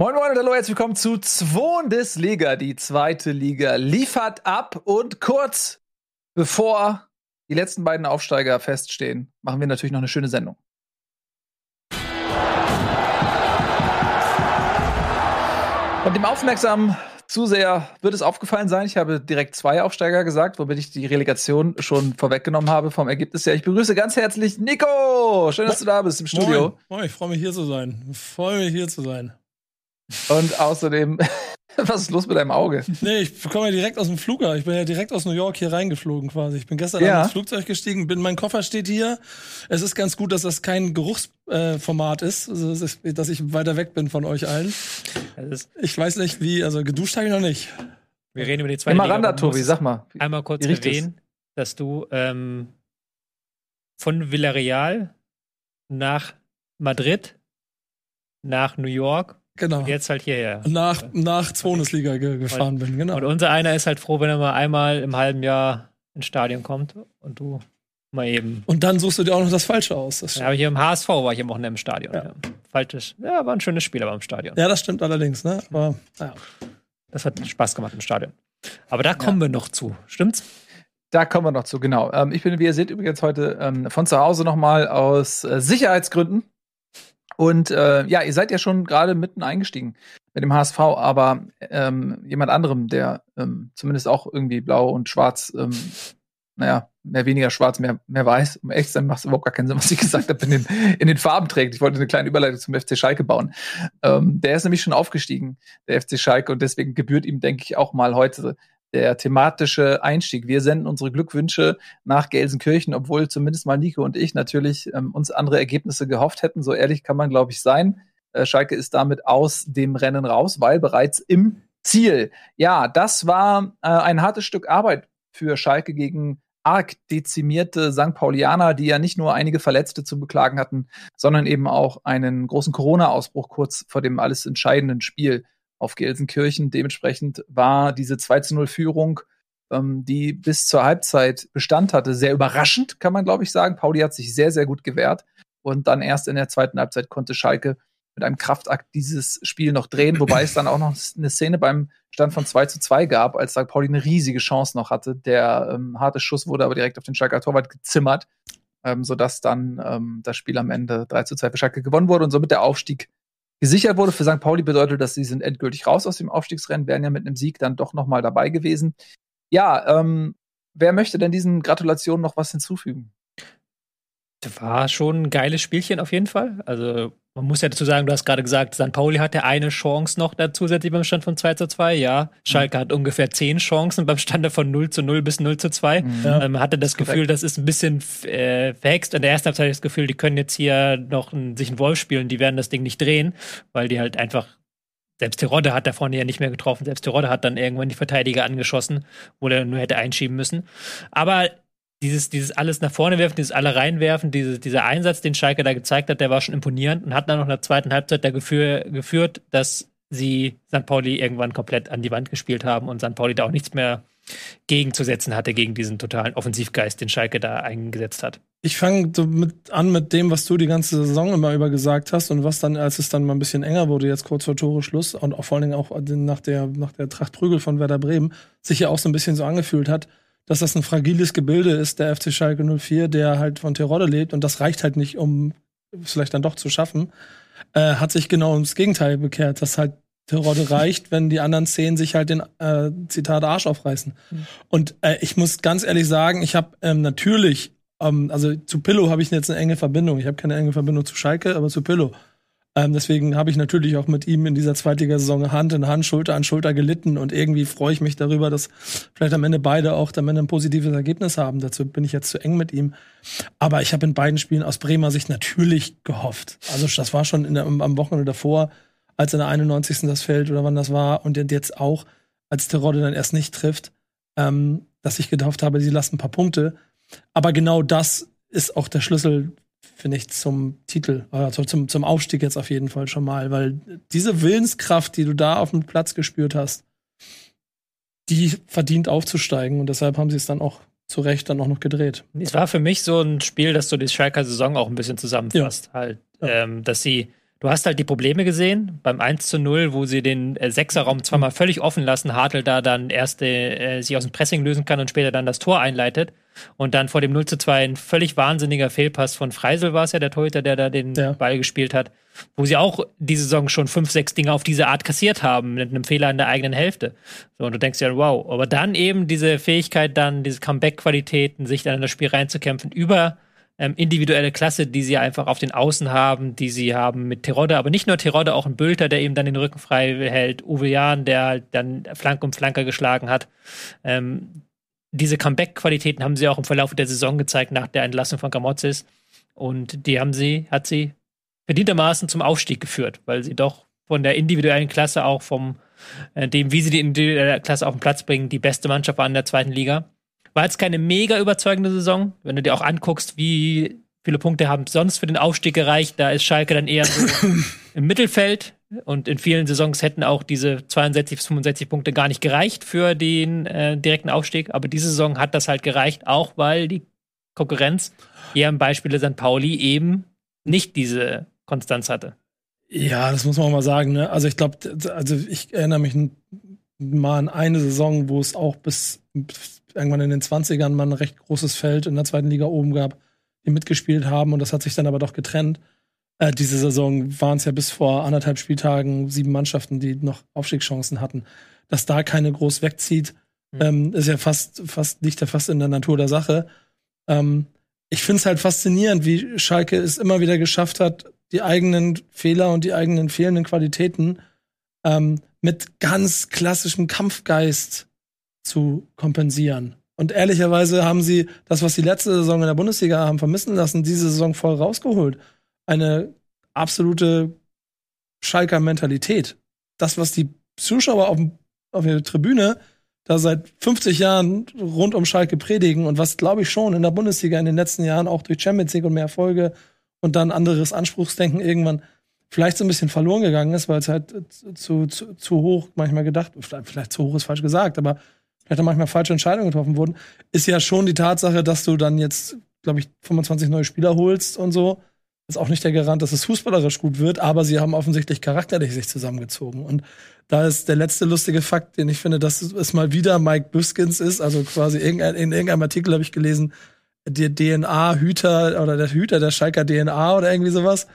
Moin Moin und hallo, herzlich willkommen zu Bundesliga. Die zweite Liga liefert ab und kurz bevor die letzten beiden Aufsteiger feststehen, machen wir natürlich noch eine schöne Sendung. Und dem aufmerksamen Zuseher wird es aufgefallen sein, ich habe direkt zwei Aufsteiger gesagt, womit ich die Relegation schon vorweggenommen habe vom Ergebnis her. Ich begrüße ganz herzlich Nico. Schön, dass du da bist im Studio. Moin, Moin ich freue mich hier zu sein. Ich freue mich hier zu sein. Und außerdem, was ist los mit deinem Auge? Nee, ich komme ja direkt aus dem Flughafen. Ich bin ja direkt aus New York hier reingeflogen quasi. Ich bin gestern ja. ins Flugzeug gestiegen, bin, mein Koffer steht hier. Es ist ganz gut, dass das kein Geruchsformat äh, ist, also, dass ich weiter weg bin von euch allen. Ich weiß nicht wie, also geduscht habe ich noch nicht. Wir reden über die zweite Liga. Miranda, Tobi, sag mal. Einmal kurz erwähnen, dass du ähm, von Villarreal nach Madrid, nach New York Genau. Und jetzt halt hierher. Nach, nach Bundesliga ge gefahren und, bin, genau. Und unser einer ist halt froh, wenn er mal einmal im halben Jahr ins Stadion kommt und du mal eben. Und dann suchst du dir auch noch das Falsche aus. Das ja, aber hier im HSV war ich am Wochenende im Stadion. Ja. Ja. Falsches. Ja, war ein schönes Spiel aber im Stadion. Ja, das stimmt allerdings, ne? Aber, ja. Das hat Spaß gemacht im Stadion. Aber da kommen ja. wir noch zu, stimmt's? Da kommen wir noch zu, genau. Ähm, ich bin, wie ihr seht, übrigens heute ähm, von zu Hause nochmal aus äh, Sicherheitsgründen und äh, ja, ihr seid ja schon gerade mitten eingestiegen mit dem HSV, aber ähm, jemand anderem, der ähm, zumindest auch irgendwie blau und schwarz, ähm, naja, mehr weniger schwarz, mehr, mehr weiß, um echt zu sein, macht es überhaupt gar keinen Sinn, was ich gesagt habe, in den, in den Farben trägt. Ich wollte eine kleine Überleitung zum FC Schalke bauen. Ähm, der ist nämlich schon aufgestiegen, der FC Schalke, und deswegen gebührt ihm, denke ich, auch mal heute der thematische Einstieg. Wir senden unsere Glückwünsche nach Gelsenkirchen, obwohl zumindest mal Nico und ich natürlich ähm, uns andere Ergebnisse gehofft hätten. So ehrlich kann man, glaube ich, sein. Äh, Schalke ist damit aus dem Rennen raus, weil bereits im Ziel. Ja, das war äh, ein hartes Stück Arbeit für Schalke gegen arg dezimierte St. Paulianer, die ja nicht nur einige Verletzte zu beklagen hatten, sondern eben auch einen großen Corona-Ausbruch kurz vor dem alles entscheidenden Spiel auf Gelsenkirchen. Dementsprechend war diese 2 zu 0 Führung, ähm, die bis zur Halbzeit Bestand hatte, sehr überraschend, kann man glaube ich sagen. Pauli hat sich sehr, sehr gut gewehrt. Und dann erst in der zweiten Halbzeit konnte Schalke mit einem Kraftakt dieses Spiel noch drehen, wobei es dann auch noch eine Szene beim Stand von 2 zu 2 gab, als St. Pauli eine riesige Chance noch hatte. Der ähm, harte Schuss wurde aber direkt auf den Schalker Torwart gezimmert, ähm, sodass dann ähm, das Spiel am Ende 3 zu 2 für Schalke gewonnen wurde und somit der Aufstieg gesichert wurde. Für St. Pauli bedeutet das, sie sind endgültig raus aus dem Aufstiegsrennen, wären ja mit einem Sieg dann doch nochmal dabei gewesen. Ja, ähm, wer möchte denn diesen Gratulationen noch was hinzufügen? War schon ein geiles Spielchen auf jeden Fall. Also man muss ja dazu sagen, du hast gerade gesagt, St. Pauli hatte eine Chance noch da zusätzlich beim Stand von 2 zu 2. Ja, Schalke mhm. hat ungefähr zehn Chancen beim Stand von 0 zu 0 bis 0 zu 2. Mhm. Ähm, hatte das, das Gefühl, das ist ein bisschen äh, verhext. In der ersten Halbzeit das Gefühl, die können jetzt hier noch ein, sich einen Wolf spielen, die werden das Ding nicht drehen, weil die halt einfach selbst Terodde hat da vorne ja nicht mehr getroffen. Selbst Terodde hat dann irgendwann die Verteidiger angeschossen, wo er nur hätte einschieben müssen. Aber dieses, dieses alles nach vorne werfen, dieses alle reinwerfen, diese, dieser Einsatz, den Schalke da gezeigt hat, der war schon imponierend und hat dann noch in der zweiten Halbzeit dafür geführt, dass sie St. Pauli irgendwann komplett an die Wand gespielt haben und St. Pauli da auch nichts mehr gegenzusetzen hatte gegen diesen totalen Offensivgeist, den Schalke da eingesetzt hat. Ich fange so mit, an mit dem, was du die ganze Saison immer über gesagt hast und was dann, als es dann mal ein bisschen enger wurde, jetzt kurz vor Tore Schluss und auch vor allen Dingen auch nach der, nach der Tracht Prügel von Werder Bremen, sich ja auch so ein bisschen so angefühlt hat, dass das ein fragiles Gebilde ist, der FC Schalke 04, der halt von Terodde lebt und das reicht halt nicht, um es vielleicht dann doch zu schaffen, äh, hat sich genau ums Gegenteil bekehrt, dass halt Terodde reicht, wenn die anderen zehn sich halt den äh, Zitat Arsch aufreißen. Mhm. Und äh, ich muss ganz ehrlich sagen, ich habe ähm, natürlich, ähm, also zu Pillow habe ich jetzt eine enge Verbindung. Ich habe keine enge Verbindung zu Schalke, aber zu Pillow ähm, deswegen habe ich natürlich auch mit ihm in dieser Zweitligasaison Hand in Hand, Schulter an Schulter gelitten und irgendwie freue ich mich darüber, dass vielleicht am Ende beide auch am Ende ein positives Ergebnis haben. Dazu bin ich jetzt zu eng mit ihm. Aber ich habe in beiden Spielen aus Bremer Sicht natürlich gehofft. Also das war schon der, am Wochenende davor, als in der 91. das fällt oder wann das war und jetzt auch, als Terodde dann erst nicht trifft, ähm, dass ich gehofft habe, sie lassen ein paar Punkte. Aber genau das ist auch der Schlüssel finde ich, zum Titel, also zum, zum Aufstieg jetzt auf jeden Fall schon mal, weil diese Willenskraft, die du da auf dem Platz gespürt hast, die verdient aufzusteigen und deshalb haben sie es dann auch zu Recht dann auch noch gedreht. Es war für mich so ein Spiel, das so die Schalker Saison auch ein bisschen zusammenfasst, ja. halt, ja. Ähm, dass sie Du hast halt die Probleme gesehen beim 1 zu 0, wo sie den äh, Sechserraum zweimal völlig offen lassen, Hartl da dann erst äh, sich aus dem Pressing lösen kann und später dann das Tor einleitet. Und dann vor dem 0 zu 2 ein völlig wahnsinniger Fehlpass von Freisel war es ja, der Torhüter, der da den ja. Ball gespielt hat, wo sie auch diese Saison schon fünf, sechs Dinge auf diese Art kassiert haben, mit einem Fehler in der eigenen Hälfte. So, und du denkst ja, wow. Aber dann eben diese Fähigkeit, dann diese Comeback-Qualitäten, sich dann in das Spiel reinzukämpfen, über ähm, individuelle Klasse, die sie einfach auf den Außen haben, die sie haben mit Terodde, aber nicht nur Terodde, auch ein Bülter, der eben dann den Rücken frei hält, Uwe Jahn, der halt dann Flank um Flanker geschlagen hat. Ähm, diese Comeback-Qualitäten haben sie auch im Verlauf der Saison gezeigt nach der Entlassung von Gramozis. Und die haben sie, hat sie verdientermaßen zum Aufstieg geführt, weil sie doch von der individuellen Klasse auch vom äh, dem, wie sie die individuelle Klasse auf den Platz bringen, die beste Mannschaft war in der zweiten Liga. War jetzt keine mega überzeugende Saison. Wenn du dir auch anguckst, wie viele Punkte haben sonst für den Aufstieg gereicht, da ist Schalke dann eher so im Mittelfeld. Und in vielen Saisons hätten auch diese 62 bis 65 Punkte gar nicht gereicht für den äh, direkten Aufstieg. Aber diese Saison hat das halt gereicht, auch weil die Konkurrenz, eher im Beispiel St. Pauli, eben nicht diese Konstanz hatte. Ja, das muss man auch mal sagen. Ne? Also ich glaube, also ich erinnere mich mal an eine Saison, wo es auch bis irgendwann in den 20ern mal ein recht großes Feld in der zweiten Liga oben gab, die mitgespielt haben und das hat sich dann aber doch getrennt. Äh, diese Saison waren es ja bis vor anderthalb Spieltagen sieben Mannschaften, die noch Aufstiegschancen hatten. Dass da keine groß wegzieht, mhm. ähm, ist ja fast, fast, liegt ja fast in der Natur der Sache. Ähm, ich finde es halt faszinierend, wie Schalke es immer wieder geschafft hat, die eigenen Fehler und die eigenen fehlenden Qualitäten ähm, mit ganz klassischem Kampfgeist zu kompensieren. Und ehrlicherweise haben sie das, was sie letzte Saison in der Bundesliga haben vermissen lassen, diese Saison voll rausgeholt. Eine absolute Schalker Mentalität. Das, was die Zuschauer auf, auf der Tribüne da seit 50 Jahren rund um Schalke predigen und was, glaube ich, schon in der Bundesliga in den letzten Jahren auch durch Champions League und mehr Erfolge und dann anderes Anspruchsdenken irgendwann vielleicht so ein bisschen verloren gegangen ist, weil es halt zu, zu, zu hoch manchmal gedacht, vielleicht, vielleicht zu hoch ist falsch gesagt, aber auch manchmal falsche Entscheidungen getroffen wurden, ist ja schon die Tatsache, dass du dann jetzt, glaube ich, 25 neue Spieler holst und so. Ist auch nicht der Garant, dass es fußballerisch gut wird, aber sie haben offensichtlich charakterlich sich zusammengezogen. Und da ist der letzte lustige Fakt, den ich finde, dass es mal wieder Mike Biskins ist, also quasi in irgendeinem Artikel habe ich gelesen, der DNA-Hüter oder der Hüter der Schalker DNA oder irgendwie sowas.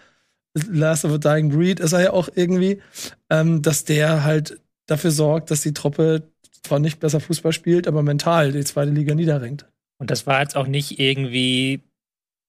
Last of a Dying Breed ist er ja auch irgendwie, ähm, dass der halt dafür sorgt, dass die Truppe zwar nicht besser Fußball spielt, aber mental die zweite Liga niederringt. Und das war jetzt auch nicht irgendwie,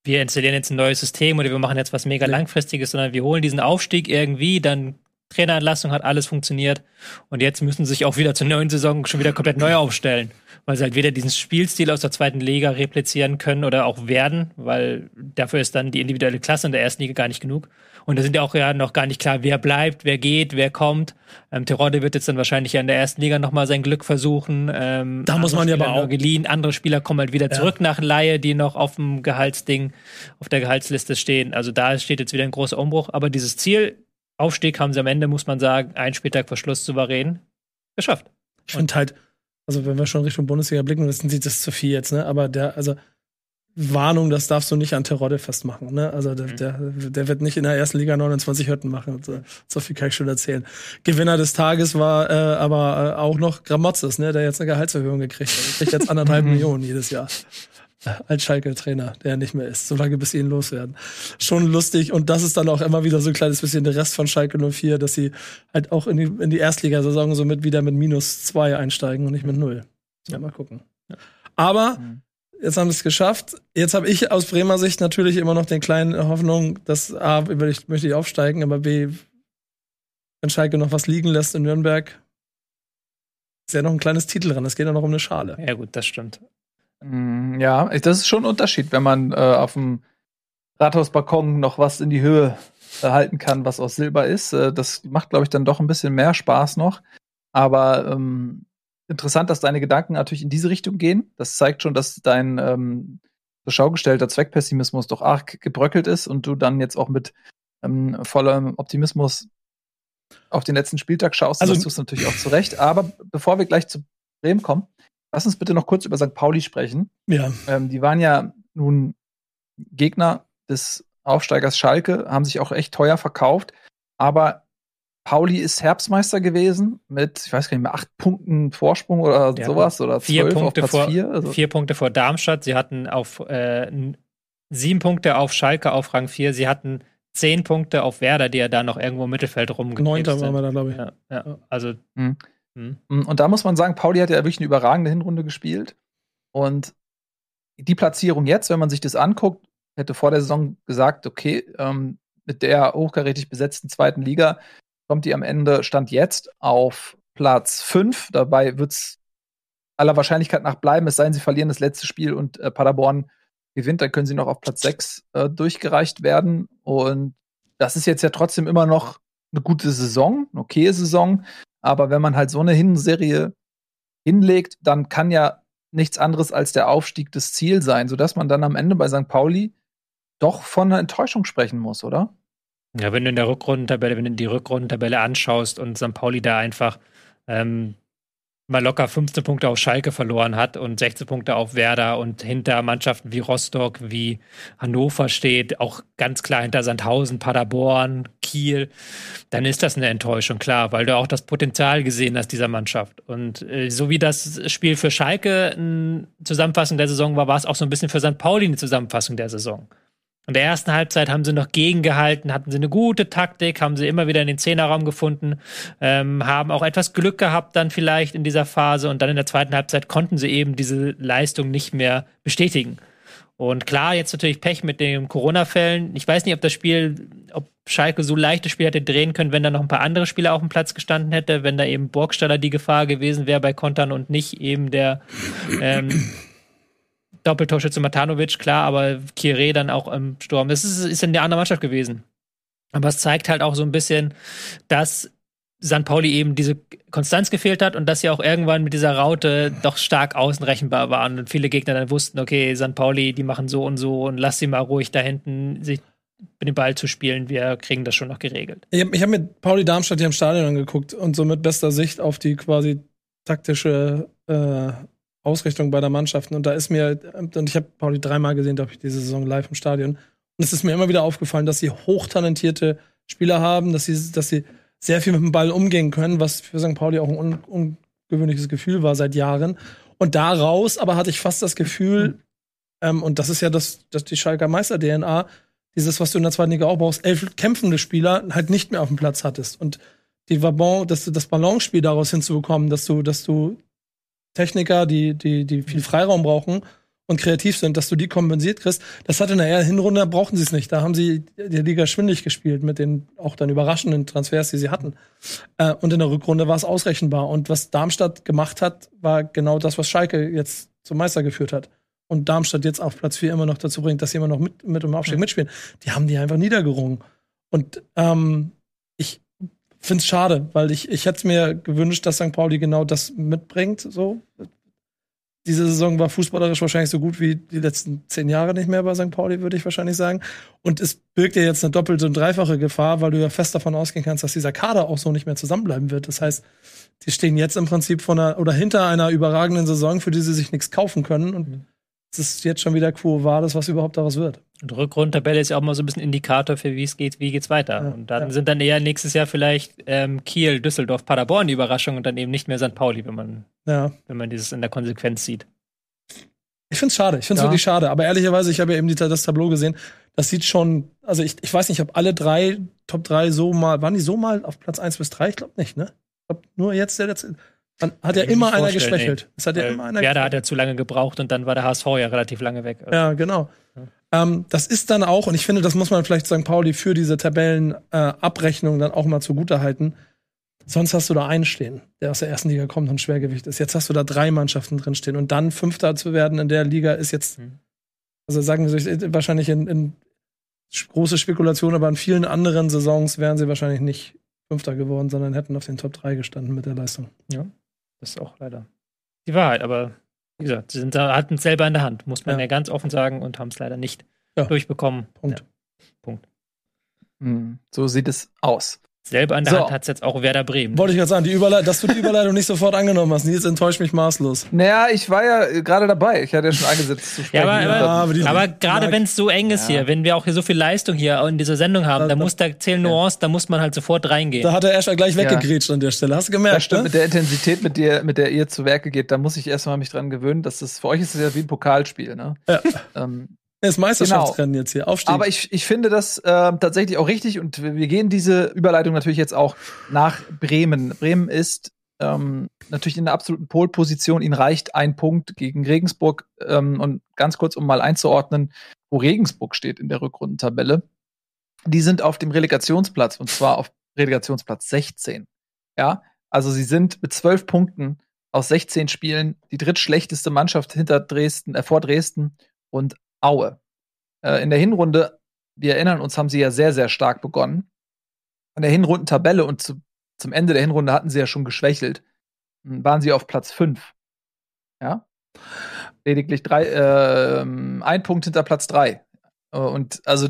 wir installieren jetzt ein neues System oder wir machen jetzt was mega langfristiges, sondern wir holen diesen Aufstieg irgendwie, dann Trainerentlassung hat alles funktioniert und jetzt müssen sie sich auch wieder zur neuen Saison schon wieder komplett neu aufstellen, weil sie halt weder diesen Spielstil aus der zweiten Liga replizieren können oder auch werden, weil dafür ist dann die individuelle Klasse in der ersten Liga gar nicht genug. Und da sind ja auch ja noch gar nicht klar, wer bleibt, wer geht, wer kommt. Ähm, Terodde wird jetzt dann wahrscheinlich ja in der ersten Liga nochmal sein Glück versuchen. Ähm, da muss man ja aber auch geliehen. Andere Spieler kommen halt wieder ja. zurück nach Laie, die noch auf dem Gehaltsding, auf der Gehaltsliste stehen. Also da steht jetzt wieder ein großer Umbruch. Aber dieses Ziel, Aufstieg, haben sie am Ende, muss man sagen, ein Spieltag vor Schluss souverän geschafft. Ich finde halt, also wenn wir schon Richtung Bundesliga blicken, das sind das zu viel jetzt, ne? Aber der, also Warnung, das darfst du nicht an Terodde festmachen. Ne? Also der, mhm. der, der wird nicht in der ersten Liga 29 Hütten machen. So, so viel kann ich schon erzählen. Gewinner des Tages war äh, aber äh, auch noch Gramotzes, ne? der jetzt eine Gehaltserhöhung gekriegt hat. Der kriegt jetzt anderthalb Millionen jedes Jahr. Als Schalke-Trainer, der nicht mehr ist, solange bis sie ihn loswerden. Schon lustig. Und das ist dann auch immer wieder so ein kleines bisschen der Rest von Schalke 04, dass sie halt auch in die, in die Erstligasaison so mit wieder mit minus zwei einsteigen und nicht mit null. Ja, mal gucken. Aber mhm Jetzt haben wir es geschafft. Jetzt habe ich aus Bremer Sicht natürlich immer noch den kleinen Hoffnung, dass A, ich, möchte ich aufsteigen, aber B, wenn Schalke noch was liegen lässt in Nürnberg, ist ja noch ein kleines Titel dran. Es geht ja noch um eine Schale. Ja, gut, das stimmt. Mm, ja, das ist schon ein Unterschied, wenn man äh, auf dem Rathausbalkon noch was in die Höhe halten kann, was aus Silber ist. Äh, das macht, glaube ich, dann doch ein bisschen mehr Spaß noch. Aber ähm, interessant, dass deine Gedanken natürlich in diese Richtung gehen. Das zeigt schon, dass dein ähm, zur Schau gestellter Zweckpessimismus doch arg gebröckelt ist und du dann jetzt auch mit ähm, vollem Optimismus auf den letzten Spieltag schaust. Also, das tust du natürlich auch zurecht. Aber bevor wir gleich zu Bremen kommen, lass uns bitte noch kurz über St. Pauli sprechen. Ja. Ähm, die waren ja nun Gegner des Aufsteigers Schalke, haben sich auch echt teuer verkauft. Aber Pauli ist Herbstmeister gewesen mit, ich weiß gar nicht mehr, acht Punkten Vorsprung oder Ja, sowas oder vier Punkte vor- vier. Also, Vier Punkte vor Darmstadt. Sie hatten auf äh, sieben Punkte auf Schalke auf Rang 4. Sie hatten zehn Punkte auf Werder, die ja da noch irgendwo im Mittelfeld rumgekrebst Neunter waren wir da, glaube ich. Ja, ja. Also Mhm. Hm. Und da muss man sagen, Pauli hat ja wirklich eine überragende Hinrunde gespielt. Und die Platzierung jetzt, wenn man sich das anguckt, hätte vor der Saison gesagt, okay, ähm, mit der hochkarätig besetzten zweiten Liga kommt die am Ende, stand jetzt auf Platz 5. Dabei wird es aller Wahrscheinlichkeit nach bleiben, es sei denn, sie verlieren das letzte Spiel und äh, Paderborn gewinnt, dann können sie noch auf Platz 6 äh, durchgereicht werden. Und das ist jetzt ja trotzdem immer noch eine gute Saison, eine okaye Saison. Aber wenn man halt so eine Hinserie hinlegt, dann kann ja nichts anderes als der Aufstieg das Ziel sein, sodass man dann am Ende bei St. Pauli doch von einer Enttäuschung sprechen muss, oder? Ja, wenn du in der Rückrundentabelle, wenn du die Rückrundentabelle anschaust und St. Pauli da einfach ähm, mal locker 15 Punkte auf Schalke verloren hat und 16 Punkte auf Werder und hinter Mannschaften wie Rostock, wie Hannover steht, auch ganz klar hinter Sandhausen, Paderborn, Kiel, dann ist das eine Enttäuschung, klar, weil du auch das Potenzial gesehen hast dieser Mannschaft. Und äh, so wie das Spiel für Schalke eine Zusammenfassung der Saison war, war es auch so ein bisschen für St. Pauli eine Zusammenfassung der Saison. In der ersten Halbzeit haben sie noch gegengehalten, hatten sie eine gute Taktik, haben sie immer wieder in den Zehnerraum gefunden, ähm, haben auch etwas Glück gehabt dann vielleicht in dieser Phase und dann in der zweiten Halbzeit konnten sie eben diese Leistung nicht mehr bestätigen. Und klar, jetzt natürlich Pech mit den Corona-Fällen. Ich weiß nicht, ob das Spiel, ob Schalke so leichtes Spiel hätte drehen können, wenn da noch ein paar andere Spieler auf dem Platz gestanden hätte, wenn da eben Burgstaller die Gefahr gewesen wäre bei Kontern und nicht eben der ähm, Doppeltorschütze Matanovic, klar, aber Kire dann auch im Sturm. Das ist, ist in der anderen Mannschaft gewesen. Aber es zeigt halt auch so ein bisschen, dass St. Pauli eben diese Konstanz gefehlt hat und dass sie auch irgendwann mit dieser Raute doch stark außenrechenbar waren und viele Gegner dann wussten, okay, St. Pauli, die machen so und so und lass sie mal ruhig da hinten sich mit dem Ball zu spielen, wir kriegen das schon noch geregelt. Ich habe hab mit Pauli Darmstadt hier im Stadion angeguckt und so mit bester Sicht auf die quasi taktische äh, Ausrichtung bei der Mannschaft. Und da ist mir, und ich habe Pauli dreimal gesehen, glaube ich, diese Saison live im Stadion. Und es ist mir immer wieder aufgefallen, dass sie hochtalentierte Spieler haben, dass sie, dass sie sehr viel mit dem Ball umgehen können, was für St. Pauli auch ein un ungewöhnliches Gefühl war seit Jahren. Und daraus aber hatte ich fast das Gefühl, ähm, und das ist ja das, das die Schalker Meister-DNA, dieses, was du in der zweiten Liga auch brauchst, elf kämpfende Spieler halt nicht mehr auf dem Platz hattest. Und die Vabon, dass du das Balance-Spiel daraus hinzubekommen, dass du, dass du Techniker, die, die, die viel Freiraum brauchen und kreativ sind, dass du die kompensiert kriegst. Das hat in der Hinrunde brauchten sie es nicht. Da haben sie die Liga schwindlig gespielt mit den auch dann überraschenden Transfers, die sie hatten. Äh, und in der Rückrunde war es ausrechenbar. Und was Darmstadt gemacht hat, war genau das, was Schalke jetzt zum Meister geführt hat. Und Darmstadt jetzt auf Platz 4 immer noch dazu bringt, dass sie immer noch mit, mit im Aufstieg Mhm. mitspielen. Die haben die einfach niedergerungen. Und ähm, finde es schade, weil ich, ich hätte mir gewünscht, dass St. Pauli genau das mitbringt. So. Diese Saison war fußballerisch wahrscheinlich so gut wie die letzten zehn Jahre nicht mehr bei St. Pauli, würde ich wahrscheinlich sagen. Und es birgt ja jetzt eine doppelte und dreifache Gefahr, weil du ja fest davon ausgehen kannst, dass dieser Kader auch so nicht mehr zusammenbleiben wird. Das heißt, die stehen jetzt im Prinzip von einer oder hinter einer überragenden Saison, für die sie sich nichts kaufen können. Und es ist jetzt schon wieder Quo Vadis, was überhaupt daraus wird. Und Rückrundentabelle ist ja auch mal so ein bisschen Indikator für, wie es geht, wie geht's weiter. Ja, und dann ja. sind dann eher nächstes Jahr vielleicht ähm, Kiel, Düsseldorf, Paderborn die Überraschung und dann eben nicht mehr St. Pauli, wenn man, Ja. wenn man dieses in der Konsequenz sieht. Ich find's schade. Ich find's Ja. wirklich schade. Aber ehrlicherweise, ich habe ja eben die, das Tableau gesehen. Das sieht schon, also ich, ich weiß nicht, ob alle drei, Top 3 so mal, waren die so mal auf Platz 1 bis 3? Ich glaube nicht, ne? Ich glaube, nur jetzt der letzte. Dann hat ja immer einer geschwächelt. Es hat ja immer einer Werder hat ja zu lange gebraucht und dann war der HSV ja relativ lange weg. Also, Ja, genau. Ähm, das ist dann auch, und ich finde, das muss man vielleicht St. Pauli für diese Tabellenabrechnung äh, dann auch mal zugutehalten. Sonst hast du da einen stehen, der aus der ersten Liga kommt und Schwergewicht ist. Jetzt hast du da drei Mannschaften drin stehen und dann Fünfter zu werden in der Liga ist jetzt, Mhm. also sagen wir so, ich- wahrscheinlich in, in große Spekulation, aber in vielen anderen Saisons wären sie wahrscheinlich nicht Fünfter geworden, sondern hätten auf den Top 3 gestanden mit der Leistung. Das ist auch leider die Wahrheit, aber wie gesagt, sie sind hatten es selber in der Hand, muss man ja, Ja. ganz offen sagen, und haben es leider nicht Ja. durchbekommen. Punkt. Punkt. Hm, so sieht es aus. Selber an der so. Hand hat es jetzt auch Werder Bremen. Wollte ich gerade sagen, die dass du die Überleitung nicht sofort angenommen hast. Nils enttäuscht mich maßlos. Naja, ich war ja gerade dabei. Ich hatte ja schon eingesetzt zu sprechen. Ja, aber, aber, aber, aber gerade wenn es so eng ist ja. hier, wenn wir auch hier so viel Leistung hier in dieser Sendung haben, da, da muss da zählen Nuancen, da muss man halt sofort reingehen. Da hat der Escher gleich weggegrätscht an der Stelle. Hast du gemerkt? Das stimmt, ne? mit der Intensität, mit der, mit der ihr zu Werke geht, da muss ich erstmal mich dran gewöhnen, dass das für euch ist es ja wie ein Pokalspiel, ne? Ja. Ähm, das Meisterschaftsrennen genau. jetzt hier. Aufstieg. Aber ich, ich finde das äh, tatsächlich auch richtig und wir gehen diese Überleitung natürlich jetzt auch nach Bremen. Bremen ist ähm, natürlich in der absoluten Polposition. Ihnen reicht ein Punkt gegen Regensburg. Ähm, und ganz kurz, um mal einzuordnen, wo Regensburg steht in der Rückrundentabelle. Die sind auf dem Relegationsplatz und zwar auf Relegationsplatz 16. Ja, also sie sind mit zwölf Punkten aus 16 Spielen die drittschlechteste Mannschaft hinter Dresden, äh, vor Dresden und Aue. Äh, in der Hinrunde, wir erinnern uns, haben sie ja sehr, sehr stark begonnen. In der Hinrundentabelle und zu, zum Ende der Hinrunde hatten sie ja schon geschwächelt. Hm, waren sie auf Platz 5. Ja. Lediglich drei, äh, ein Punkt hinter Platz 3. Äh, und also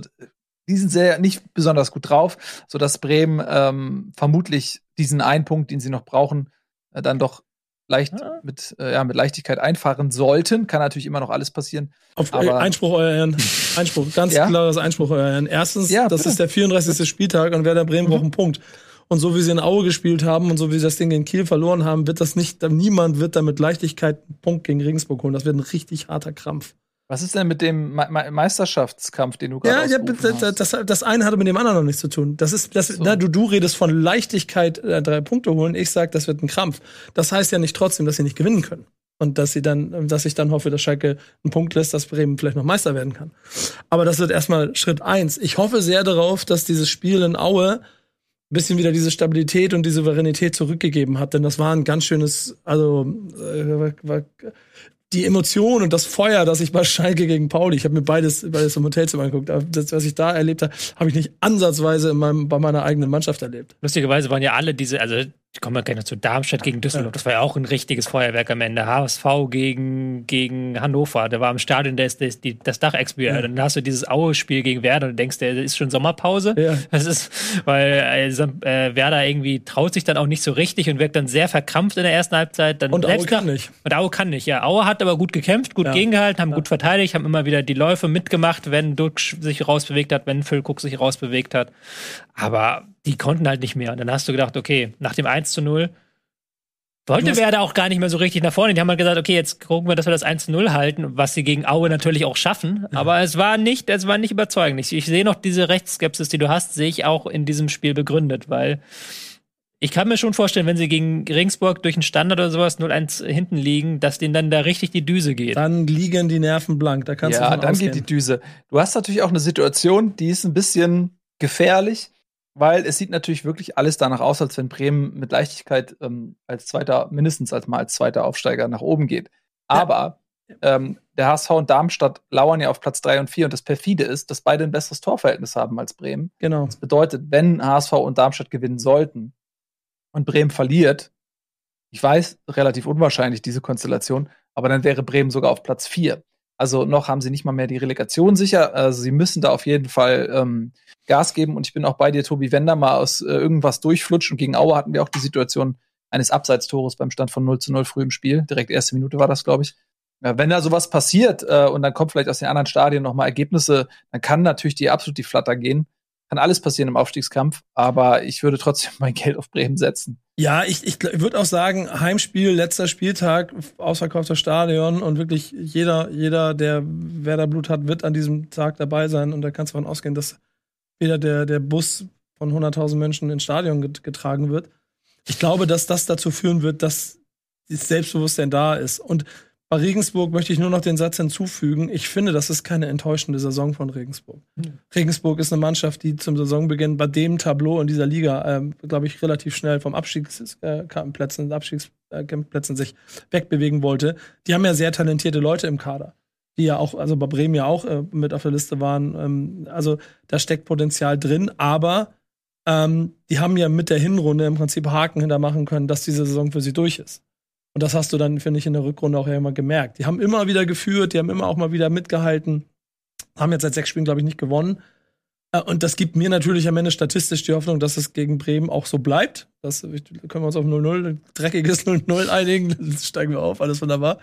die sind sehr nicht besonders gut drauf, sodass Bremen ähm, vermutlich diesen einen Punkt, den sie noch brauchen, äh, dann doch leicht ja. mit, äh, ja, mit Leichtigkeit einfahren sollten. Kann natürlich immer noch alles passieren. Auf aber Einspruch, euer Herrn. Einspruch, ganz ja? klares Einspruch, euer Herrn. Erstens, ja, das ist der 34. Spieltag und Werder Bremen mhm. braucht einen Punkt. Und so wie sie in Aue gespielt haben und so wie sie das Ding in Kiel verloren haben, wird das nicht, niemand wird da mit Leichtigkeit einen Punkt gegen Regensburg holen. Das wird ein richtig harter Krampf. Was ist denn mit dem Me Me Meisterschaftskampf, den du gerade Ja, ja das, das, das, eine hatte mit dem anderen noch nichts zu tun. Das ist, das, so. na, du, du redest von Leichtigkeit, äh, drei Punkte holen. Ich sag, das wird ein Krampf. Das heißt ja nicht trotzdem, dass sie nicht gewinnen können. Und dass sie dann, dass ich dann hoffe, dass Schalke einen Punkt lässt, dass Bremen vielleicht noch Meister werden kann. Aber das wird erstmal Schritt eins. Ich hoffe sehr darauf, dass dieses Spiel in Aue ein bisschen wieder diese Stabilität und die Souveränität zurückgegeben hat, denn das war ein ganz schönes, also äh, war, die Emotion und das Feuer, das ich bei Schalke gegen Pauli, ich habe mir beides, beides im Hotelzimmer angeguckt, das, was ich da erlebt habe, habe ich nicht ansatzweise in meinem, bei meiner eigenen Mannschaft erlebt. Lustigerweise waren ja alle diese, also ich komme mal gleich noch zu Darmstadt gegen Düsseldorf. Das war ja auch ein richtiges Feuerwerk am Ende. HSV gegen, gegen Hannover. Da war im Stadion das, das, das Dach explodiert. Ja. Dann hast du dieses Aue-Spiel gegen Werder und du denkst, der ist schon Sommerpause. Ja. Das ist, weil also, äh, Werder irgendwie traut sich dann auch nicht so richtig und wirkt dann sehr verkrampft in der ersten Halbzeit. Dann und Aue kann nicht. Und Aue kann nicht, ja. Aue hat aber gut gekämpft, gut ja. gegengehalten, haben gut verteidigt, haben immer wieder die Läufe mitgemacht, wenn Duck sich rausbewegt hat, wenn Füllkuck sich rausbewegt hat. Aber die konnten halt nicht mehr. Und dann hast du gedacht, okay, nach dem 1 zu 0 wollte Werder auch gar nicht mehr so richtig nach vorne. Die haben halt gesagt, okay, jetzt gucken wir, dass wir das 1 zu 0 halten, was sie gegen Aue natürlich auch schaffen. Ja. Aber es war nicht, es war nicht überzeugend. Ich, ich sehe noch diese Rechtsskepsis, die du hast, sehe ich auch in diesem Spiel begründet, weil ich kann mir schon vorstellen, wenn sie gegen Regensburg durch einen Standard oder sowas 0-1 hinten liegen, dass denen dann da richtig die Düse geht. Dann liegen die Nerven blank. Da kannst ja, du dann ausgehen. geht die Düse. Du hast natürlich auch eine Situation, die ist ein bisschen gefährlich weil es sieht natürlich wirklich alles danach aus, als wenn Bremen mit Leichtigkeit ähm, als zweiter, mindestens als mal als zweiter Aufsteiger nach oben geht. Aber ja. ähm, der HSV und Darmstadt lauern ja auf Platz 3 und 4 und das perfide ist, dass beide ein besseres Torverhältnis haben als Bremen. Genau. Das bedeutet, wenn HSV und Darmstadt gewinnen sollten und Bremen verliert, ich weiß, relativ unwahrscheinlich diese Konstellation, aber dann wäre Bremen sogar auf Platz 4. Also noch haben sie nicht mal mehr die Relegation sicher. Also sie müssen da auf jeden Fall ähm, Gas geben. Und ich bin auch bei dir, Tobi, wenn da mal aus äh, irgendwas durchflutscht. Und gegen Aue hatten wir auch die Situation eines Abseitstores beim Stand von 0 zu 0 früh im Spiel. Direkt erste Minute war das, glaube ich. Ja, wenn da sowas passiert äh, und dann kommt vielleicht aus den anderen Stadien noch mal Ergebnisse, dann kann natürlich die absolut die Flatter gehen kann alles passieren im Aufstiegskampf, aber ich würde trotzdem mein Geld auf Bremen setzen. Ja, ich, ich würde auch sagen, Heimspiel, letzter Spieltag, ausverkaufter Stadion und wirklich jeder, jeder, der Werder Blut hat, wird an diesem Tag dabei sein und da kannst du davon ausgehen, dass wieder der, der Bus von 100.000 Menschen ins Stadion getragen wird. Ich glaube, dass das dazu führen wird, dass das Selbstbewusstsein da ist. Und bei Regensburg möchte ich nur noch den Satz hinzufügen. Ich finde, das ist keine enttäuschende Saison von Regensburg. Mhm. Regensburg ist eine Mannschaft, die zum Saisonbeginn bei dem Tableau in dieser Liga, ähm, glaube ich, relativ schnell vom Abstiegsplätzen, äh, Abstiegsplätzen sich wegbewegen wollte. Die haben ja sehr talentierte Leute im Kader, die ja auch, also bei Bremen ja auch äh, mit auf der Liste waren. Ähm, also da steckt Potenzial drin, aber ähm, die haben ja mit der Hinrunde im Prinzip Haken hintermachen können, dass diese Saison für sie durch ist. Und das hast du dann, finde ich, in der Rückrunde auch ja immer gemerkt. Die haben immer wieder geführt, die haben immer auch mal wieder mitgehalten, haben jetzt seit sechs Spielen, glaube ich, nicht gewonnen. Äh, und das gibt mir natürlich am Ende statistisch die Hoffnung, dass es gegen Bremen auch so bleibt. Das können wir uns auf 0-0, dreckiges 0-0 einigen, dann steigen wir auf, alles wunderbar.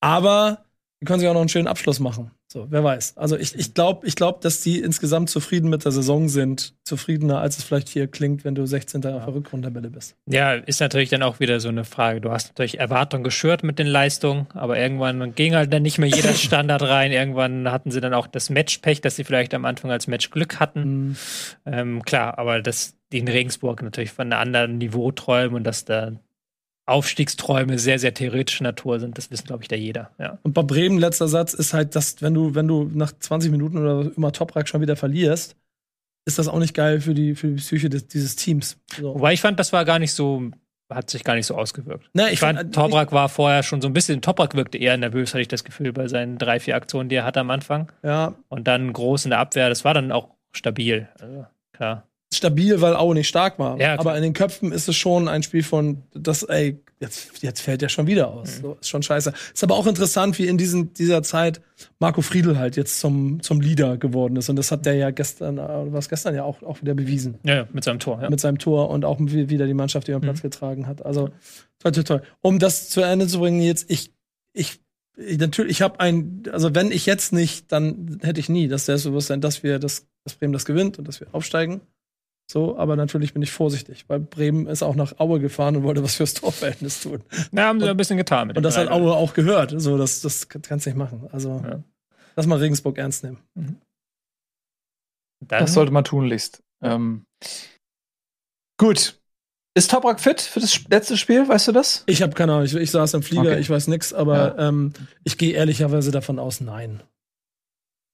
Aber die können sich auch noch einen schönen Abschluss machen. So, wer weiß. Also ich, ich glaube, ich glaub, dass die insgesamt zufrieden mit der Saison sind. Zufriedener, als es vielleicht hier klingt, wenn du 16. Ja. auf der Rückrundentabelle bist. Ja, ist natürlich dann auch wieder so eine Frage. Du hast natürlich Erwartungen geschürt mit den Leistungen, aber irgendwann ging halt dann nicht mehr jeder Standard rein. Irgendwann hatten sie dann auch das Matchpech, dass sie vielleicht am Anfang als Match Glück hatten. Mhm. Ähm, klar, aber dass die in Regensburg natürlich von einem anderen Niveau träumen und dass da Aufstiegsträume sehr, sehr theoretischer Natur sind. Das wissen, glaube ich, da jeder. Ja. Und bei Bremen, letzter Satz, ist halt, dass, wenn du, wenn du nach 20 Minuten oder immer Toprak schon wieder verlierst, ist das auch nicht geil für die, für die Psyche des, dieses Teams. So. Wobei ich fand, das war gar nicht so, hat sich gar nicht so ausgewirkt. Ne, ich, ich fand, Toprak war vorher schon so ein bisschen, Toprak wirkte eher nervös, hatte ich das Gefühl, bei seinen drei, vier Aktionen, die er hatte am Anfang. Ja. Und dann groß in der Abwehr, das war dann auch stabil. Also, klar stabil, weil Aue nicht stark war. Ja, Aber in den Köpfen ist es schon ein Spiel von, das, ey, jetzt, jetzt fällt der schon wieder aus. Mhm. So, ist schon scheiße. Ist aber auch interessant, wie in diesen, dieser Zeit Marco Friedl halt jetzt zum, zum Leader geworden ist. Und das hat der ja gestern, äh, was gestern ja auch, auch wieder bewiesen. Ja, mit seinem Tor, ja. Mit seinem Tor und auch wieder die Mannschaft, die am Platz mhm. getragen hat. Also, toll, toll, toll. Um das zu Ende zu bringen, jetzt, ich, ich, ich natürlich, ich habe ein, also wenn ich jetzt nicht, dann hätte ich nie das Selbstbewusstsein, dass wir das, dass Bremen das gewinnt und dass wir aufsteigen. So, aber natürlich bin ich vorsichtig, weil Bremen ist auch nach Aue gefahren und wollte was fürs Torverhältnis tun. Na, haben sie und, ein bisschen getan mit Und das hat Aue auch gehört. So, das, das kannst du nicht machen. Also, ja. lass mal Regensburg ernst nehmen. Mhm. Das sollte man tunlichst. Ähm, gut. Ist Toprak fit für das letzte Spiel? Weißt du das? Ich habe keine Ahnung. Ich, ich, saß im Flieger, okay. ich weiß nichts, aber ja. ähm, ich gehe ehrlicherweise davon aus, nein.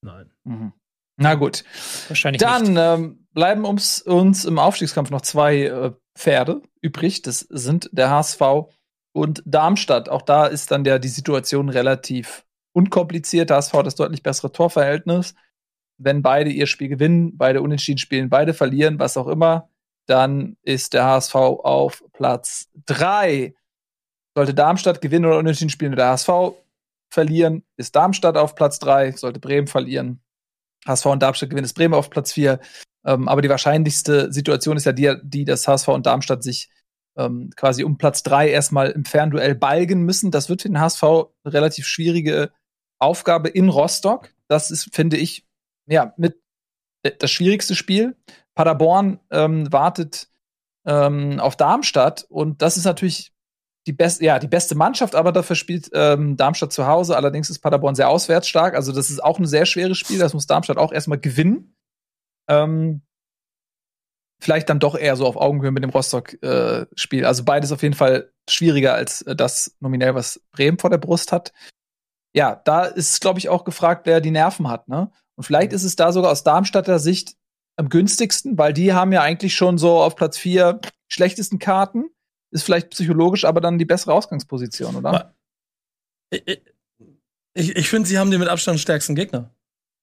Nein. Mhm. Na gut. Wahrscheinlich Dann ähm, bleiben uns, uns im Aufstiegskampf noch zwei äh, Pferde übrig. Das sind der HSV und Darmstadt. Auch da ist dann der, die Situation relativ unkompliziert. Der HSV hat das deutlich bessere Torverhältnis. Wenn beide ihr Spiel gewinnen, beide unentschieden spielen, beide verlieren, was auch immer, dann ist der HSV auf Platz 3. Sollte Darmstadt gewinnen oder unentschieden spielen, der HSV verlieren, ist Darmstadt auf Platz 3. Sollte Bremen verlieren, HSV und Darmstadt gewinnen, ist Bremen auf Platz 4. Ähm, aber die wahrscheinlichste Situation ist ja die, die dass HSV und Darmstadt sich ähm, quasi um Platz 3 erstmal im Fernduell balgen müssen. Das wird für den HSV eine relativ schwierige Aufgabe in Rostock. Das ist, finde ich, ja, mit das schwierigste Spiel. Paderborn ähm, wartet ähm, auf Darmstadt und das ist natürlich die beste, ja, die beste Mannschaft, aber dafür spielt ähm, Darmstadt zu Hause. Allerdings ist Paderborn sehr auswärtsstark. Also, das ist auch ein sehr schweres Spiel. Das muss Darmstadt auch erstmal gewinnen. Ähm, vielleicht dann doch eher so auf Augenhöhe mit dem Rostock-Spiel. Äh, also beides auf jeden Fall schwieriger als äh, das nominell, was Bremen vor der Brust hat. Ja, da ist, glaube ich, auch gefragt, wer die Nerven hat, ne? Und vielleicht mhm. ist es da sogar aus Darmstadter Sicht am günstigsten, weil die haben ja eigentlich schon so auf Platz vier schlechtesten Karten ist vielleicht psychologisch aber dann die bessere Ausgangsposition, oder? Ich, ich, ich finde, sie haben den mit Abstand stärksten Gegner.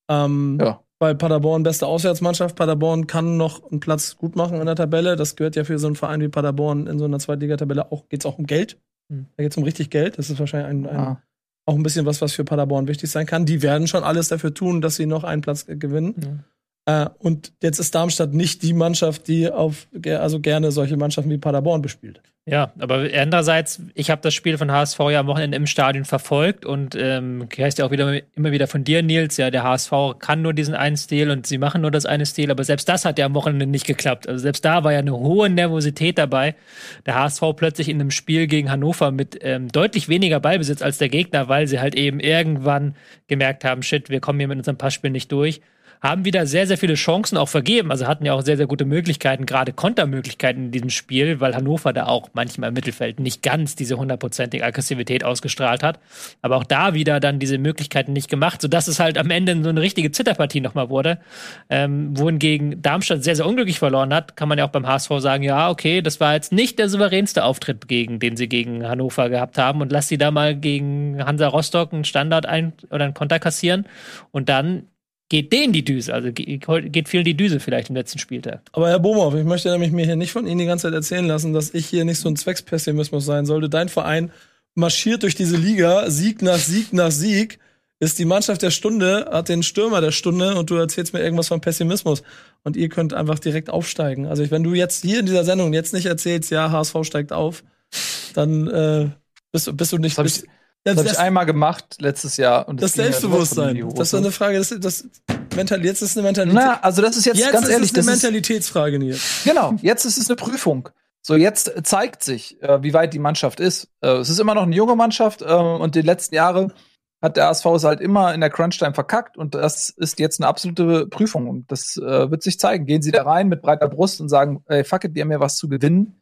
Ähm, ja. Weil Paderborn beste Auswärtsmannschaft. Paderborn kann noch einen Platz gut machen in der Tabelle. Das gehört ja für so einen Verein wie Paderborn in so einer Zweitligatabelle auch, geht es auch um Geld. Mhm. Da geht es um richtig Geld. Das ist wahrscheinlich ein, ein ah. auch ein bisschen was, was für Paderborn wichtig sein kann. Die werden schon alles dafür tun, dass sie noch einen Platz gewinnen. Mhm. Äh, und jetzt ist Darmstadt nicht die Mannschaft, die auf, also gerne solche Mannschaften wie Paderborn bespielt. Ja, aber andererseits, ich habe das Spiel von HSV ja am Wochenende im Stadion verfolgt und ähm, heißt ja auch wieder immer wieder von dir, Nils, ja, der HSV kann nur diesen einen Stil und sie machen nur das eine Stil, aber selbst das hat ja am Wochenende nicht geklappt. Also selbst da war ja eine hohe Nervosität dabei. Der HSV plötzlich in einem Spiel gegen Hannover mit ähm, deutlich weniger Ballbesitz als der Gegner, weil sie halt eben irgendwann gemerkt haben, shit, wir kommen hier mit unserem Passspiel nicht durch haben wieder sehr, sehr viele Chancen auch vergeben. Also hatten ja auch sehr, sehr gute Möglichkeiten, gerade Kontermöglichkeiten in diesem Spiel, weil Hannover da auch manchmal im Mittelfeld nicht ganz diese hundertprozentige Aggressivität ausgestrahlt hat. Aber auch da wieder dann diese Möglichkeiten nicht gemacht, sodass es halt am Ende so eine richtige Zitterpartie nochmal wurde. Ähm, wohingegen Darmstadt sehr, sehr unglücklich verloren hat, kann man ja auch beim HSV sagen, ja, okay, das war jetzt nicht der souveränste Auftritt, gegen, den sie gegen Hannover gehabt haben und lass sie da mal gegen Hansa Rostock einen Standard ein oder einen Konter kassieren und dann geht denen die Düse. Also geht vielen die Düse vielleicht im letzten Spieltag. Aber Herr Bohmhoff, ich möchte nämlich mir hier nicht von Ihnen die ganze Zeit erzählen lassen, dass ich hier nicht so ein Zweckspessimismus sein sollte. Dein Verein marschiert durch diese Liga, Sieg nach Sieg nach Sieg, ist die Mannschaft der Stunde, hat den Stürmer der Stunde und du erzählst mir irgendwas von Pessimismus. Und ihr könnt einfach direkt aufsteigen. Also wenn du jetzt hier in dieser Sendung jetzt nicht erzählst, ja, HSV steigt auf, dann äh, bist, bist du nicht. Ich, das das hab ich einmal gemacht letztes Jahr. Und das, das Selbstbewusstsein. Das ist eine Frage, das, das Mental, jetzt ist eine Mentalität. Na, also das ist jetzt, jetzt ganz ist ehrlich, es eine Mentalitätsfrage, Nils. Genau, jetzt ist es eine Prüfung. So, jetzt zeigt sich, äh, wie weit die Mannschaft ist. Äh, es ist immer noch eine junge Mannschaft äh, und die letzten Jahre hat der ASV es halt immer in der Crunch-Time verkackt und das ist jetzt eine absolute Prüfung und das äh, wird sich zeigen. Gehen sie da rein mit breiter Brust und sagen, ey, fuck it, wir haben ja was zu gewinnen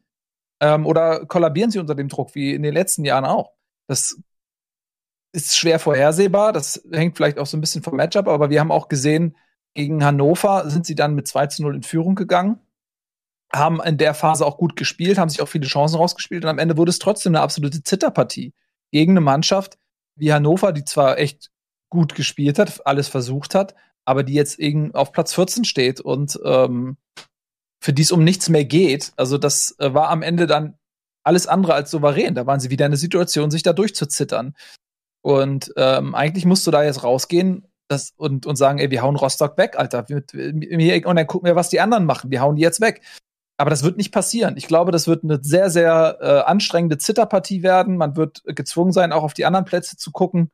ähm, oder kollabieren sie unter dem Druck, wie in den letzten Jahren auch. Das ist schwer vorhersehbar, das hängt vielleicht auch so ein bisschen vom Matchup, aber wir haben auch gesehen, gegen Hannover sind sie dann mit 2 zu 0 in Führung gegangen haben in der Phase auch gut gespielt, haben sich auch viele Chancen rausgespielt und am Ende wurde es trotzdem eine absolute Zitterpartie gegen eine Mannschaft, wie Hannover, die zwar echt gut gespielt hat, alles versucht hat, aber die jetzt eben auf Platz 14 steht und ähm, für die es um nichts mehr geht. Also das äh, war am Ende dann alles andere als souverän. Da waren sie wieder in der Situation, sich da durchzuzittern. Und ähm, eigentlich musst du da jetzt rausgehen das, und, und sagen, ey, wir hauen Rostock weg, Alter. und dann gucken wir, was die anderen machen. Wir hauen die jetzt weg. Aber das wird nicht passieren. Ich glaube, das wird eine sehr, sehr äh, anstrengende Zitterpartie werden. Man wird gezwungen sein, auch auf die anderen Plätze zu gucken.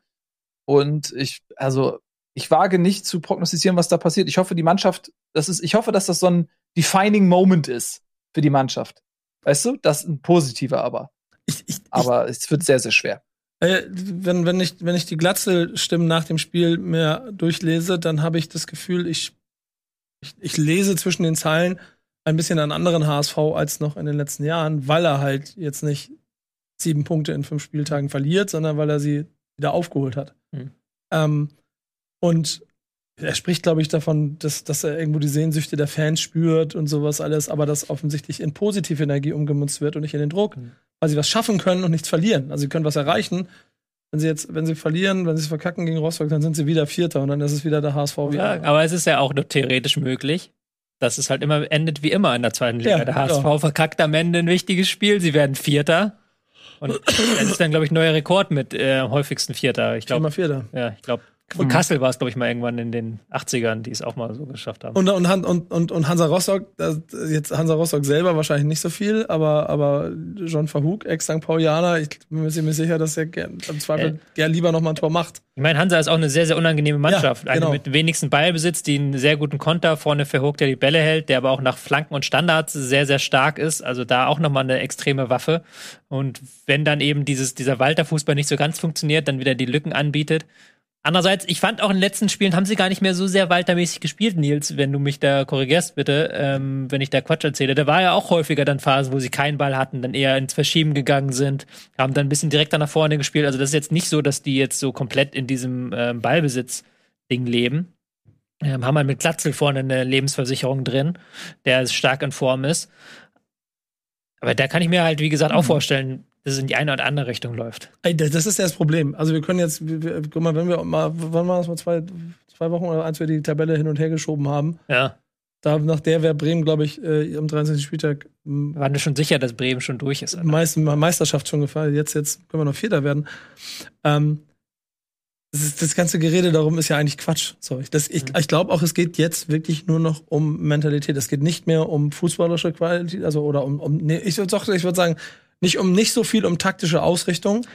Und ich, also, ich wage nicht zu prognostizieren, was da passiert. Ich hoffe, die Mannschaft, das ist, ich hoffe, dass das so ein defining Moment ist für die Mannschaft. Weißt du? Das ist ein positiver aber. Ich, ich, aber ich, es wird sehr, sehr schwer. Äh, wenn, wenn, ich, wenn ich die Glatzel-Stimmen nach dem Spiel mehr durchlese, dann habe ich das Gefühl, ich, ich, ich lese zwischen den Zeilen, ein bisschen einen anderen HSV als noch in den letzten Jahren, weil er halt jetzt nicht sieben Punkte in fünf Spieltagen verliert, sondern weil er sie wieder aufgeholt hat. Mhm. Ähm, und er spricht, glaube ich, davon, dass, dass er irgendwo die Sehnsüchte der Fans spürt und sowas alles, aber das offensichtlich in positive Energie umgemünzt wird und nicht in den Druck, mhm. Weil sie was schaffen können und nichts verlieren. Also sie können was erreichen. Wenn sie jetzt, wenn sie verlieren, wenn sie es verkacken gegen Rostock, dann sind sie wieder Vierter und dann ist es wieder der HSV. Ja, aber es ist ja auch nur theoretisch möglich, dass es halt immer endet wie immer in der zweiten Liga. Ja, der HSV genau. verkackt am Ende ein wichtiges Spiel, sie werden Vierter. Und das ist dann, glaube ich, neuer Rekord mit äh, häufigsten Vierter. Ich glaube, Vierter. Ja, ich glaube, von mhm. Kassel war es, glaube ich, mal irgendwann in den 80ern, die es auch mal so geschafft haben. Und, und, und, und, und Hansa Rostock, jetzt Hansa Rostock selber wahrscheinlich nicht so viel, aber, aber John Verhoek, Ex-St. Paulianer, ich bin mir ziemlich sicher, dass er gern, im Zweifel äh, gern lieber noch mal ein Tor macht. Ich meine, Hansa ist auch eine sehr, sehr unangenehme Mannschaft. Ja, genau. Eine mit wenigsten Ballbesitz, die einen sehr guten Konter vorne Verhoek, der die Bälle hält, der aber auch nach Flanken und Standards sehr, sehr stark ist. Also da auch nochmal eine extreme Waffe. Und wenn dann eben dieses, dieser Walter-Fußball nicht so ganz funktioniert, dann wieder die Lücken anbietet. Andererseits, ich fand auch in den letzten Spielen haben sie gar nicht mehr so sehr Waltermäßig gespielt, Nils, wenn du mich da korrigierst, bitte, ähm, wenn ich da Quatsch erzähle. Da war ja auch häufiger dann Phasen, wo sie keinen Ball hatten, dann eher ins Verschieben gegangen sind, haben dann ein bisschen direkter nach vorne gespielt. Also das ist jetzt nicht so, dass die jetzt so komplett in diesem ähm, Ballbesitz-Ding leben. Ähm, haben halt mit Glatzel vorne eine Lebensversicherung drin, der stark in Form ist. Aber da kann ich mir halt, wie gesagt, auch mhm. vorstellen, dass es in die eine oder andere Richtung läuft. Das ist ja das Problem. Also wir können jetzt, guck mal, wenn wir mal, wann war das mal zwei, zwei Wochen oder als wir die Tabelle hin und her geschoben haben. Ja. Da, nach der wäre Bremen, glaube ich, äh, am 23. Spieltag. Waren wir schon sicher, dass Bremen schon durch ist? Meist, Meisterschaft schon gefallen. Jetzt, jetzt können wir noch Vierter werden. Ähm, das, ist, das, ganze Gerede darum ist ja eigentlich Quatsch. So, ich ich, ich glaube auch, es geht jetzt wirklich nur noch um Mentalität. Es geht nicht mehr um fußballerische Qualität, also oder um, um nee, ich würde ich würd sagen, nicht um nicht so viel um taktische Ausrichtung,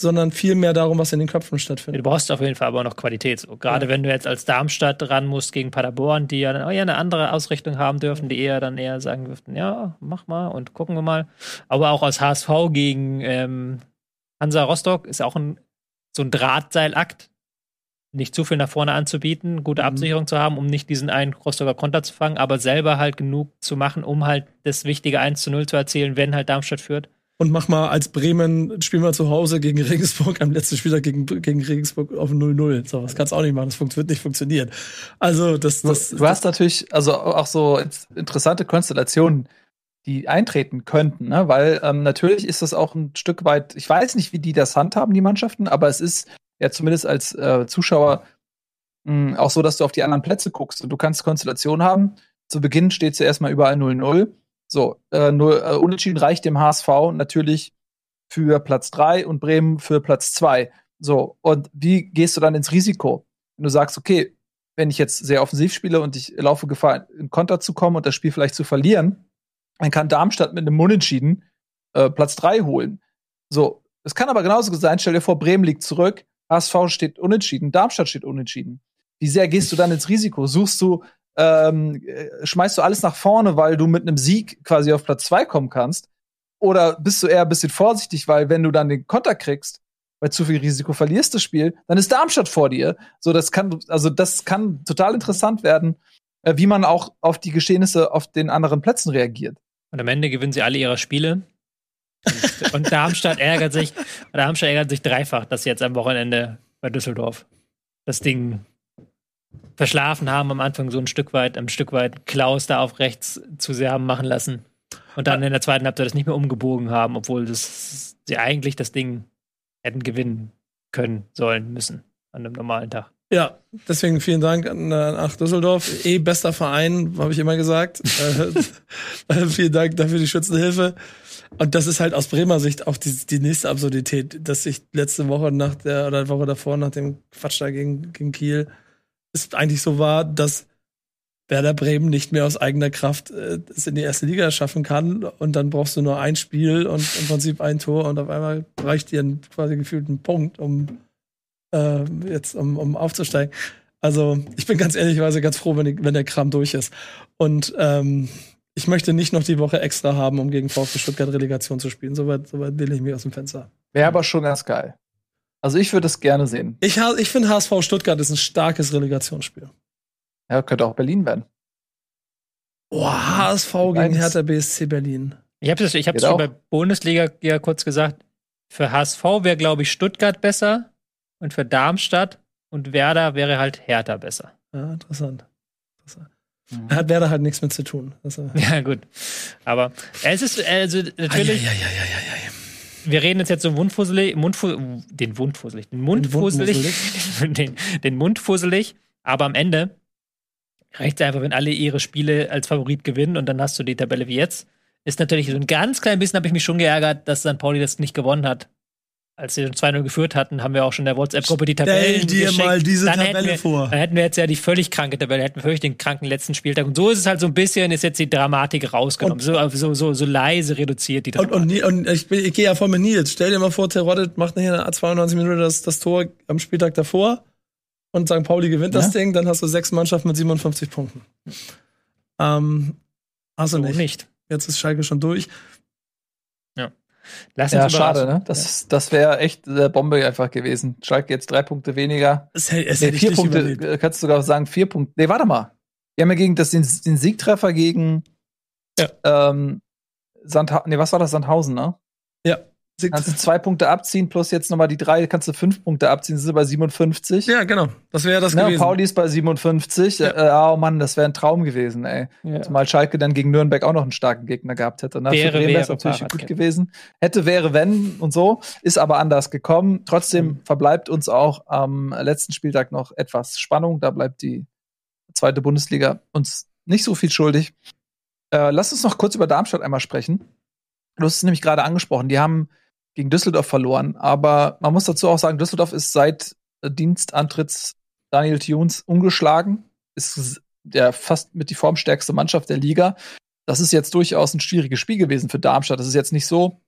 sondern viel mehr darum, was in den Köpfen stattfindet. Du brauchst auf jeden Fall aber noch Qualität. So, gerade ja. wenn du jetzt als Darmstadt ran musst gegen Paderborn, die ja dann auch eher eine andere Ausrichtung haben dürfen, die eher dann eher sagen dürften, ja, mach mal und gucken wir mal. Aber auch als HSV gegen ähm, Hansa Rostock ist auch ein, so ein Drahtseilakt nicht zu viel nach vorne anzubieten, gute mhm. Absicherung zu haben, um nicht diesen einen Rostocker Konter zu fangen, aber selber halt genug zu machen, um halt das wichtige 1 zu 0 zu erzielen, wenn halt Darmstadt führt. Und mach mal als Bremen, spielen wir zu Hause gegen Regensburg, am letzten Spieltag gegen, gegen Regensburg auf 0-0. So, das kannst du auch nicht machen, das wird nicht funktionieren. Also, das, das. Du, du hast natürlich, also auch so interessante Konstellationen, die eintreten könnten, ne? weil ähm, natürlich ist das auch ein Stück weit, ich weiß nicht, wie die das handhaben, die Mannschaften, aber es ist ja zumindest als äh, Zuschauer mh, hm, auch so, dass du auf die anderen Plätze guckst und du kannst Konstellationen haben. Zu Beginn steht zuerst mal überall 0-0. So, äh, nur, äh, Unentschieden reicht dem HSV natürlich für Platz 3 und Bremen für Platz 2. So, und wie gehst du dann ins Risiko? Wenn du sagst, okay, wenn ich jetzt sehr offensiv spiele und ich laufe Gefahr, in Konter zu kommen und das Spiel vielleicht zu verlieren, dann kann Darmstadt mit einem Unentschieden äh, Platz 3 holen. So, es kann aber genauso sein, stell dir vor, Bremen liegt zurück, HSV steht unentschieden, Darmstadt steht unentschieden. Wie sehr gehst du dann ins Risiko? Suchst du, ähm, äh, schmeißt du alles nach vorne, weil du mit einem Sieg quasi auf Platz 2 kommen kannst? Oder bist du eher ein bisschen vorsichtig, weil wenn du dann den Konter kriegst, weil zu viel Risiko verlierst das Spiel, dann ist Darmstadt vor dir. So, das kann, also das kann total interessant werden, äh, wie man auch auf die Geschehnisse auf den anderen Plätzen reagiert. Und am Ende gewinnen sie alle ihre Spiele. Und, und Darmstadt ärgert sich, Darmstadt ärgert sich dreifach, dass sie jetzt am Wochenende bei Düsseldorf das Ding verschlafen haben am Anfang so ein Stück weit, ein Stück weit Klaus da auf rechts zu sehr haben machen lassen. Und dann in der zweiten Halbzeit das nicht mehr umgebogen haben, obwohl das, sie eigentlich das Ding hätten gewinnen können, sollen, müssen an einem normalen Tag. Ja, deswegen vielen Dank an, nach Düsseldorf. Eh bester Verein, habe ich immer gesagt. äh, vielen Dank dafür die Schützenhilfe. Und das ist halt aus Bremer Sicht auch die, die nächste Absurdität, dass ich letzte Woche nach der oder Woche davor nach dem Quatsch da gegen, gegen Kiel es eigentlich so war, dass Werder Bremen nicht mehr aus eigener Kraft äh, es in die erste Liga schaffen kann und dann brauchst du nur ein Spiel und im Prinzip ein Tor und auf einmal reicht dir ein quasi gefühlten Punkt, um äh, jetzt um, um aufzusteigen. Also ich bin ganz ehrlicherweise ganz froh, wenn, wenn der Kram durch ist. Und ähm, ich möchte nicht noch die Woche extra haben, um gegen VfB Stuttgart Relegation zu spielen. Soweit, soweit will ich mich aus dem Fenster. Wäre aber schon ganz geil. Also ich würde es gerne sehen. Ich, ich finde HSV Stuttgart ist ein starkes Relegationsspiel. Ja, könnte auch Berlin werden. Boah, HSV gegen Hertha BSC Berlin. Ich habe es ich schon bei Bundesliga ja kurz gesagt. Für HSV wäre, glaube ich, Stuttgart besser und für Darmstadt und Werder wäre halt Hertha besser. Ja, interessant. interessant. Mhm. Hat Werder halt nichts mit zu tun. Also ja, gut. Aber es ist also natürlich. Ja, ja, ja, ja, ja, ja wir reden jetzt, jetzt so Mundfusselig, Mundfu den Wundfusselig, den Mundfusselig, den, den Mundfusselig, aber am Ende reicht es einfach, wenn alle ihre Spiele als Favorit gewinnen und dann hast du die Tabelle wie jetzt. Ist natürlich so ein ganz klein bisschen, habe ich mich schon geärgert, dass St. Pauli das nicht gewonnen hat als sie 2-0 geführt hatten, haben wir auch schon in der WhatsApp-Gruppe die Tabellen Stell dir geschickt. mal diese dann Tabelle wir, vor. Dann hätten wir jetzt ja die völlig kranke Tabelle, hätten wir völlig den kranken letzten Spieltag. Und so ist es halt so ein bisschen, ist jetzt die Dramatik rausgenommen. So, so, so, so, leise reduziert die Dramatik. Und, und, und ich, ich gehe ja voll mit Nils. Stell dir mal vor, Terodde macht nachher 92 Minuten das, das Tor am Spieltag davor und St. Pauli gewinnt ja. das Ding, dann hast du sechs Mannschaften mit 57 Punkten. Ähm, also so nicht. nicht. Jetzt ist Schalke schon durch. Lass uns ja, schade, ne? Das, ja. das wäre echt äh, Bombe einfach gewesen. Schalke jetzt drei Punkte weniger. Es, es nee, vier Punkte, überlebt. Äh, kannst du sogar sagen, vier Punkte. Nee, warte mal. Wir haben ja gegen das, den, den Siegtreffer gegen ja. ähm, Sandha nee, was war das? Sandhausen, ne? Ja. Kannst du zwei Punkte abziehen, plus jetzt nochmal die drei, kannst du fünf Punkte abziehen, sind sie bei 57. Ja, genau. Das wäre das ja, gewesen. Pauli ist bei 57. Ja. Äh, oh Mann, das wäre ein Traum gewesen, ey. Ja. Zumal Schalke dann gegen Nürnberg auch noch einen starken Gegner gehabt hätte. Ne? Wäre, wäre wäre natürlich gut gewesen. Hätte, wäre, wenn und so. Ist aber anders gekommen. Trotzdem mhm. verbleibt uns auch am letzten Spieltag noch etwas Spannung. Da bleibt die zweite Bundesliga uns nicht so viel schuldig. Äh, lass uns noch kurz über Darmstadt einmal sprechen. Du hast es nämlich gerade angesprochen. Die haben gegen Düsseldorf verloren. Aber man muss dazu auch sagen, Düsseldorf ist seit Dienstantritts Daniel Thunes ungeschlagen. Ist der fast mit die formstärkste Mannschaft der Liga. Das ist jetzt durchaus ein schwieriges Spiel gewesen für Darmstadt. Das ist jetzt nicht so,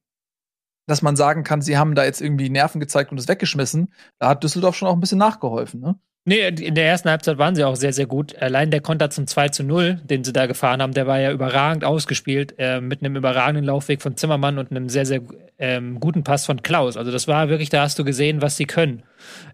dass man sagen kann, sie haben da jetzt irgendwie Nerven gezeigt und es weggeschmissen. Da hat Düsseldorf schon auch ein bisschen nachgeholfen, ne? Nee, in der ersten Halbzeit waren sie auch sehr, sehr gut. Allein der Konter zum 2 zu 0, den sie da gefahren haben, der war ja überragend ausgespielt, äh, mit einem überragenden Laufweg von Zimmermann und einem sehr, sehr ähm, guten Pass von Klaus. Also das war wirklich, da hast du gesehen, was sie können.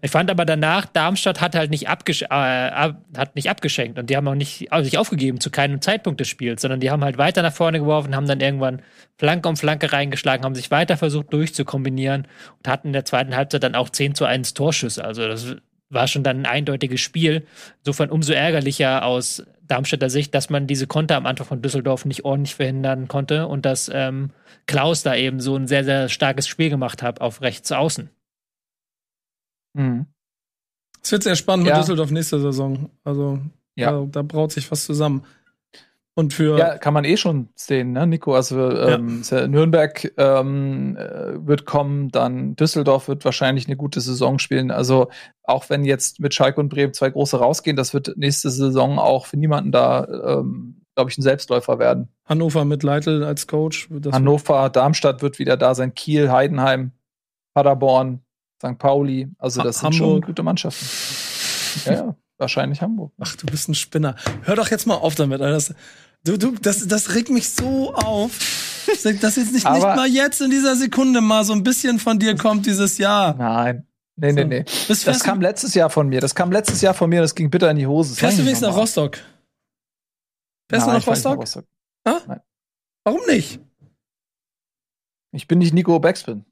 Ich fand aber danach, Darmstadt hat halt nicht, abgesch äh, hat nicht abgeschenkt und die haben auch nicht also sich aufgegeben zu keinem Zeitpunkt des Spiels, sondern die haben halt weiter nach vorne geworfen, haben dann irgendwann Flanke um Flanke reingeschlagen, haben sich weiter versucht durchzukombinieren und hatten in der zweiten Halbzeit dann auch 10 zu 1 Torschüsse. Also das war schon dann ein eindeutiges Spiel. Insofern umso ärgerlicher aus Darmstädter Sicht, dass man diese Konter am Anfang von Düsseldorf nicht ordentlich verhindern konnte und dass ähm, Klaus da eben so ein sehr, sehr starkes Spiel gemacht hat auf rechts außen. Mhm. Es wird sehr spannend ja. mit Düsseldorf nächste Saison. Also ja. da, da braut sich was zusammen. Und für. Ja, kann man eh schon sehen, ne, Nico? Also ähm, ja. Nürnberg ähm, äh, wird kommen, dann Düsseldorf wird wahrscheinlich eine gute Saison spielen. Also auch wenn jetzt mit Schalke und Bremen zwei große rausgehen, das wird nächste Saison auch für niemanden da, ähm, glaube ich, ein Selbstläufer werden. Hannover mit Leitl als Coach. Hannover, Darmstadt wird wieder da sein, Kiel, Heidenheim, Paderborn, St. Pauli. Also das ha sind Hamburg. schon gute Mannschaften. ja, ja. Wahrscheinlich Hamburg. Ach, du bist ein Spinner. Hör doch jetzt mal auf damit. Das, du, du, das, das regt mich so auf. Dass jetzt nicht, nicht mal jetzt in dieser Sekunde mal so ein bisschen von dir kommt, dieses Jahr. Nein. Nee, nee, nee. Das, das kam letztes Jahr von mir. Das kam letztes Jahr von mir, das ging bitter in die Hose. Fährst du wenigstens nach Rostock? Fährst Nein, du nach Rostock? Nach Rostock. Nein. Warum nicht? Ich bin nicht Nico Backspin.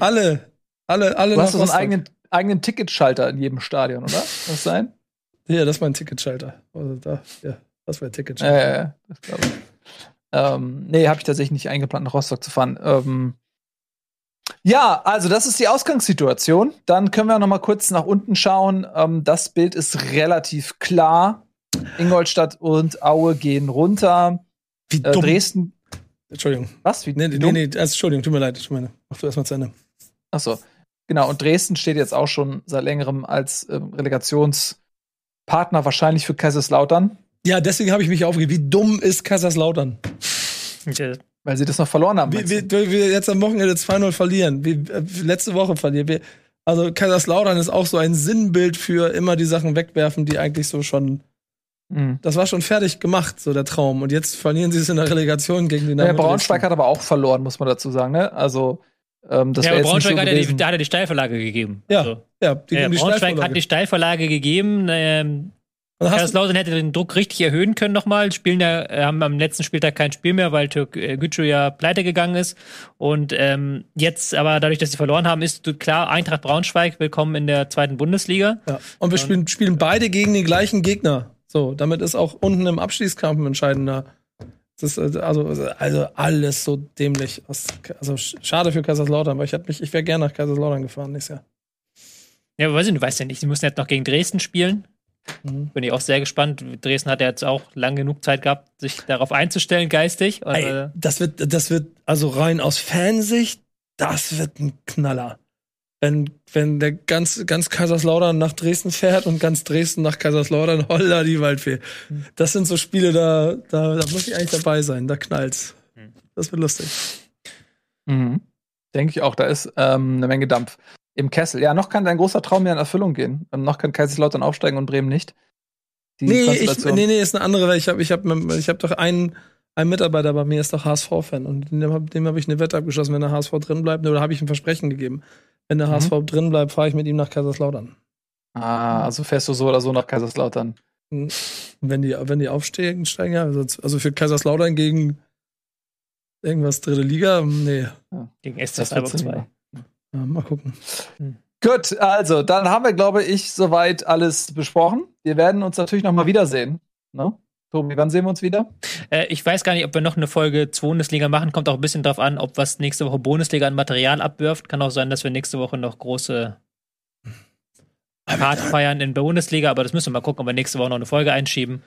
Alle, alle, alle. Du hast so einen eigenen, eigenen Ticketschalter in jedem Stadion, oder? Muss das sein? Ja, das ist mein Ticketschalter. Also da, ja, das war Ticketschalter. Ja, ja, ja, das glaube ich. Ähm, nee, habe ich tatsächlich nicht eingeplant, nach Rostock zu fahren. Ähm, ja, also das ist die Ausgangssituation. Dann können wir noch mal kurz nach unten schauen. Ähm, das Bild ist relativ klar. Ingolstadt und Aue gehen runter. Wie äh, dumm. Dresden. Entschuldigung. Was? Wie, nee, nee, dumm? nee, also, Entschuldigung, tut mir leid. Ich meine, mach du erstmal zu Ende. Ach so. Genau, und Dresden steht jetzt auch schon seit längerem als äh, Relegationspartner wahrscheinlich für Kaiserslautern. Ja, deswegen habe ich mich aufgeregt. Wie dumm ist Kaiserslautern? Weil sie das noch verloren haben. Wie, wir, wir jetzt am Wochenende 2-0 verlieren. Wie, äh, letzte Woche verlieren. Wir, also Kaiserslautern ist auch so ein Sinnbild für immer die Sachen wegwerfen, die eigentlich so schon. Mhm. Das war schon fertig gemacht, so der Traum. Und jetzt verlieren sie es in der Relegation gegen die ja, Braunschweig hat aber auch verloren, muss man dazu sagen. Ne? Also ähm, das ja, aber Braunschweig so hat, ja die, da hat er die Steilverlage gegeben. Ja, also, ja die, ja, die Braunschweig hat die Steilverlage gegeben. Ähm, Kaiserslautern hätte den Druck richtig erhöhen können nochmal. Spielen ja, äh, haben am letzten Spieltag kein Spiel mehr, weil Türk äh, Gücü ja pleite gegangen ist. Und ähm, jetzt, aber dadurch, dass sie verloren haben, ist klar, Eintracht Braunschweig willkommen in der zweiten Bundesliga. Ja. Und wir spielen, spielen beide gegen den gleichen Gegner. So, damit ist auch unten im Abschließkampf ein entscheidender das ist also, also alles so dämlich. Also schade für Kaiserslautern, weil ich, ich wäre gerne nach Kaiserslautern gefahren nächstes Jahr. Ja, aber weiß ich, du weißt ja nicht, sie müssen jetzt noch gegen Dresden spielen. Mhm. Bin ich auch sehr gespannt. Dresden hat ja jetzt auch lang genug Zeit gehabt, sich darauf einzustellen, geistig. Ey, äh, das wird, das wird, also rein aus Fansicht, das wird ein Knaller wenn, wenn der ganz, ganz Kaiserslautern nach Dresden fährt und ganz Dresden nach Kaiserslautern, holla die Waldfee. Das sind so Spiele, da, da, da muss ich eigentlich dabei sein, da knallt's. Das wird lustig. Mhm. Denke ich auch, da ist ähm, eine Menge Dampf im Kessel. Ja, noch kann dein großer Traum mehr in Erfüllung gehen. Ähm, noch kann Kaiserslautern aufsteigen und Bremen nicht. Die nee, ich, nee, nee, ist eine andere, weil ich habe ich hab, ich hab doch einen, ein Mitarbeiter bei mir ist doch HSV-Fan und dem, habe ich eine Wette abgeschlossen, wenn der HSV drin bleibt, oder habe ich ein Versprechen gegeben wenn der mhm. HSV drin bleibt, fahre ich mit ihm nach Kaiserslautern. Ah, also fährst du so oder so nach Kaiserslautern. Hm. Wenn die, wenn die aufsteigen, steigen ja. Also, also für Kaiserslautern gegen irgendwas dritte Liga, nee. Ja. Gegen SC Freiburg 2. Ja, mal gucken. Hm. Gut, also dann haben wir, glaube ich, soweit alles besprochen. Wir werden uns natürlich noch mal wiedersehen. Ne? Tobi, wann sehen wir uns wieder? Äh, ich weiß gar nicht, ob wir noch eine Folge 2 Bundesliga machen. Kommt auch ein bisschen drauf an, ob was nächste Woche Bundesliga an Material abwirft. Kann auch sein, dass wir nächste Woche noch große Party feiern in der Bundesliga, aber das müssen wir mal gucken, ob wir nächste Woche noch eine Folge einschieben.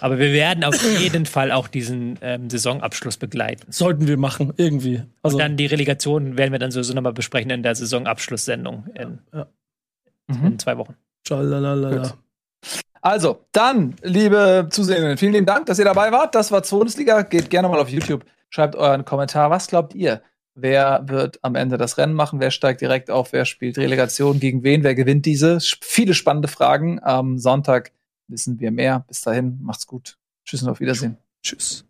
Aber wir werden auf jeden Fall auch diesen ähm, Saisonabschluss begleiten. Sollten wir machen, irgendwie. Also Und dann die Relegation werden wir dann sowieso nochmal besprechen in der Saisonabschlusssendung in, ja. in mhm. zwei Wochen. Schalalala. Also, dann, liebe Zuseherinnen, vielen lieben Dank, dass ihr dabei wart. Das war Bundesliga. Geht gerne mal auf YouTube, schreibt euren Kommentar. Was glaubt ihr? Wer wird am Ende das Rennen machen? Wer steigt direkt auf? Wer spielt Relegation gegen wen? Wer gewinnt diese? Viele spannende Fragen. Am Sonntag wissen wir mehr. Bis dahin, macht's gut. Tschüss und auf Wiedersehen. Tschüss.